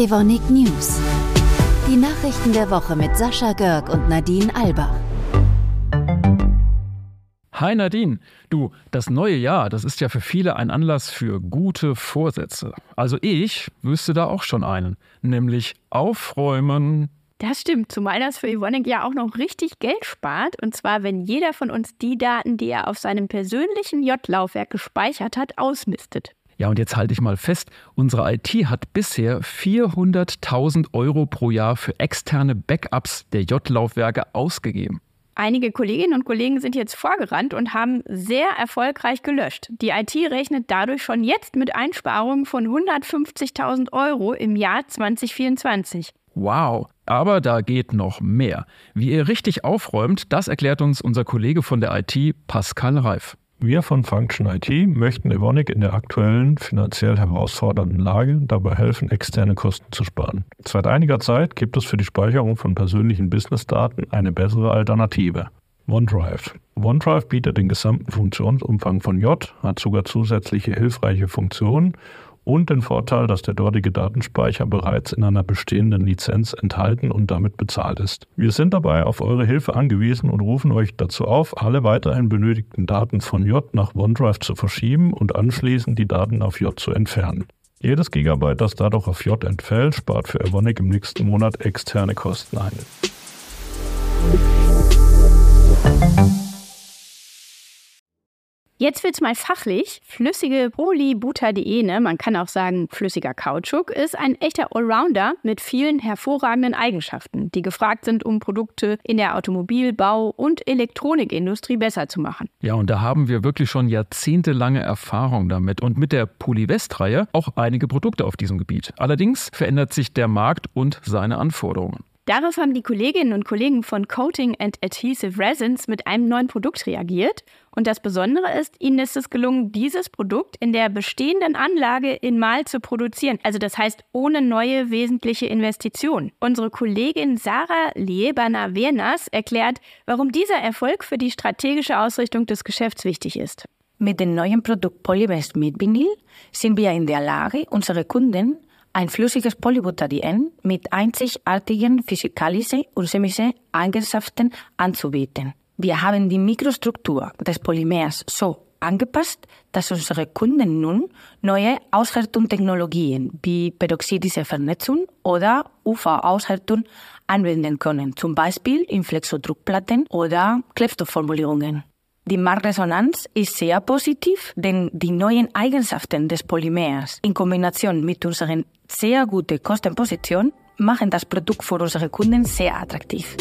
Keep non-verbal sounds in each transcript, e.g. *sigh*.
Evonik News. Die Nachrichten der Woche mit Sascha Görg und Nadine Albach. Hi Nadine, du, das neue Jahr, das ist ja für viele ein Anlass für gute Vorsätze. Also ich wüsste da auch schon einen, nämlich aufräumen. Das stimmt, zumal das für Evonik ja auch noch richtig Geld spart. Und zwar, wenn jeder von uns die Daten, die er auf seinem persönlichen J-Laufwerk gespeichert hat, ausmistet. Ja, und jetzt halte ich mal fest, unsere IT hat bisher 400.000 Euro pro Jahr für externe Backups der J-Laufwerke ausgegeben. Einige Kolleginnen und Kollegen sind jetzt vorgerannt und haben sehr erfolgreich gelöscht. Die IT rechnet dadurch schon jetzt mit Einsparungen von 150.000 Euro im Jahr 2024. Wow, aber da geht noch mehr. Wie ihr richtig aufräumt, das erklärt uns unser Kollege von der IT, Pascal Reif. Wir von Function IT möchten Evonik in der aktuellen finanziell herausfordernden Lage dabei helfen, externe Kosten zu sparen. Seit einiger Zeit gibt es für die Speicherung von persönlichen Businessdaten eine bessere Alternative. OneDrive. OneDrive bietet den gesamten Funktionsumfang von J, hat sogar zusätzliche hilfreiche Funktionen und den Vorteil, dass der dortige Datenspeicher bereits in einer bestehenden Lizenz enthalten und damit bezahlt ist. Wir sind dabei auf eure Hilfe angewiesen und rufen euch dazu auf, alle weiterhin benötigten Daten von J nach OneDrive zu verschieben und anschließend die Daten auf J zu entfernen. Jedes Gigabyte, das dadurch auf J entfällt, spart für Evonik im nächsten Monat externe Kosten ein. Jetzt wird's mal fachlich. Flüssige Polybutadiene, man kann auch sagen flüssiger Kautschuk, ist ein echter Allrounder mit vielen hervorragenden Eigenschaften, die gefragt sind, um Produkte in der Automobilbau- und Elektronikindustrie besser zu machen. Ja, und da haben wir wirklich schon jahrzehntelange Erfahrung damit und mit der Polywest-Reihe auch einige Produkte auf diesem Gebiet. Allerdings verändert sich der Markt und seine Anforderungen. Darauf haben die Kolleginnen und Kollegen von Coating and Adhesive Resins mit einem neuen Produkt reagiert. Und das Besondere ist, ihnen ist es gelungen, dieses Produkt in der bestehenden Anlage in Mal zu produzieren. Also das heißt ohne neue wesentliche Investition. Unsere Kollegin Sarah Liebana-Wernas erklärt, warum dieser Erfolg für die strategische Ausrichtung des Geschäfts wichtig ist. Mit dem neuen Produkt Polybest mit Vinyl sind wir in der Lage, unsere Kunden ein flüssiges Polybutadien mit einzigartigen physikalischen und chemischen Eigenschaften anzubieten. Wir haben die Mikrostruktur des Polymers so angepasst, dass unsere Kunden nun neue Aushärtungstechnologien wie peroxidische Vernetzung oder UV-Aushärtung anwenden können, zum Beispiel in Flexodruckplatten oder Klebstoffformulierungen. Die Marktresonanz ist sehr positiv, denn die neuen Eigenschaften des Polymers in Kombination mit unserer sehr guten Kostenposition machen das Produkt für unsere Kunden sehr attraktiv.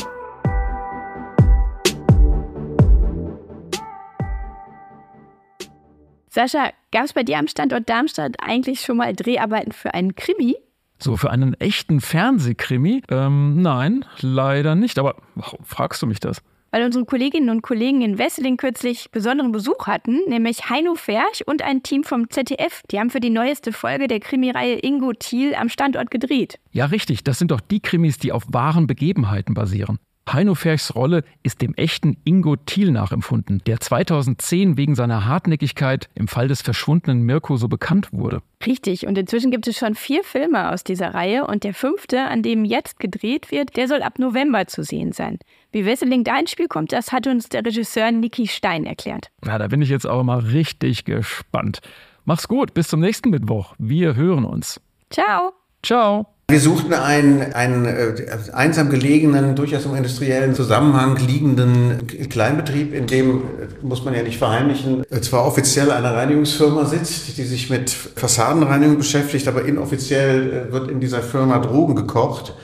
Sascha, gab es bei dir am Standort Darmstadt eigentlich schon mal Dreharbeiten für einen Krimi? So, für einen echten Fernsehkrimi? Ähm, nein, leider nicht. Aber warum fragst du mich das? Weil unsere Kolleginnen und Kollegen in Wesseling kürzlich besonderen Besuch hatten, nämlich Heino Ferch und ein Team vom ZDF. Die haben für die neueste Folge der Krimireihe Ingo Thiel am Standort gedreht. Ja, richtig. Das sind doch die Krimis, die auf wahren Begebenheiten basieren. Heino Ferchs Rolle ist dem echten Ingo Thiel nachempfunden, der 2010 wegen seiner Hartnäckigkeit im Fall des verschwundenen Mirko so bekannt wurde. Richtig, und inzwischen gibt es schon vier Filme aus dieser Reihe und der fünfte, an dem jetzt gedreht wird, der soll ab November zu sehen sein. Wie Wesseling da ins Spiel kommt, das hat uns der Regisseur Niki Stein erklärt. Na, da bin ich jetzt aber mal richtig gespannt. Mach's gut, bis zum nächsten Mittwoch. Wir hören uns. Ciao. Ciao. Wir suchten einen, einen äh, einsam gelegenen, durchaus im industriellen Zusammenhang liegenden Kleinbetrieb, in dem, äh, muss man ja nicht verheimlichen, äh, zwar offiziell eine Reinigungsfirma sitzt, die sich mit Fassadenreinigung beschäftigt, aber inoffiziell äh, wird in dieser Firma Drogen gekocht.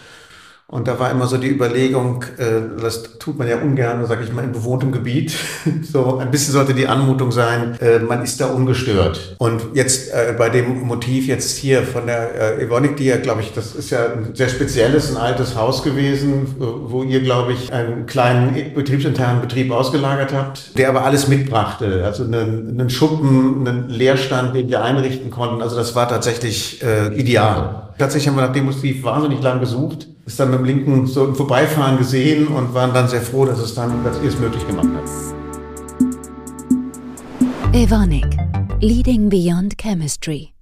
Und da war immer so die Überlegung, äh, das tut man ja ungern, sage ich mal, in bewohntem Gebiet. *laughs* so ein bisschen sollte die Anmutung sein, äh, man ist da ungestört. Und jetzt äh, bei dem Motiv jetzt hier von der äh, Evonik, die ja, glaube ich, das ist ja ein sehr spezielles, ein altes Haus gewesen, wo ihr, glaube ich, einen kleinen betriebsinternen Betrieb ausgelagert habt, der aber alles mitbrachte. Also einen, einen Schuppen, einen Leerstand, den wir einrichten konnten. Also das war tatsächlich äh, ideal. Tatsächlich haben wir nach dem Motiv wahnsinnig lang gesucht, ist dann mit linken so im Vorbeifahren gesehen und waren dann sehr froh, dass es dann, dass ihr es möglich gemacht habt. Evonik, Leading Beyond Chemistry.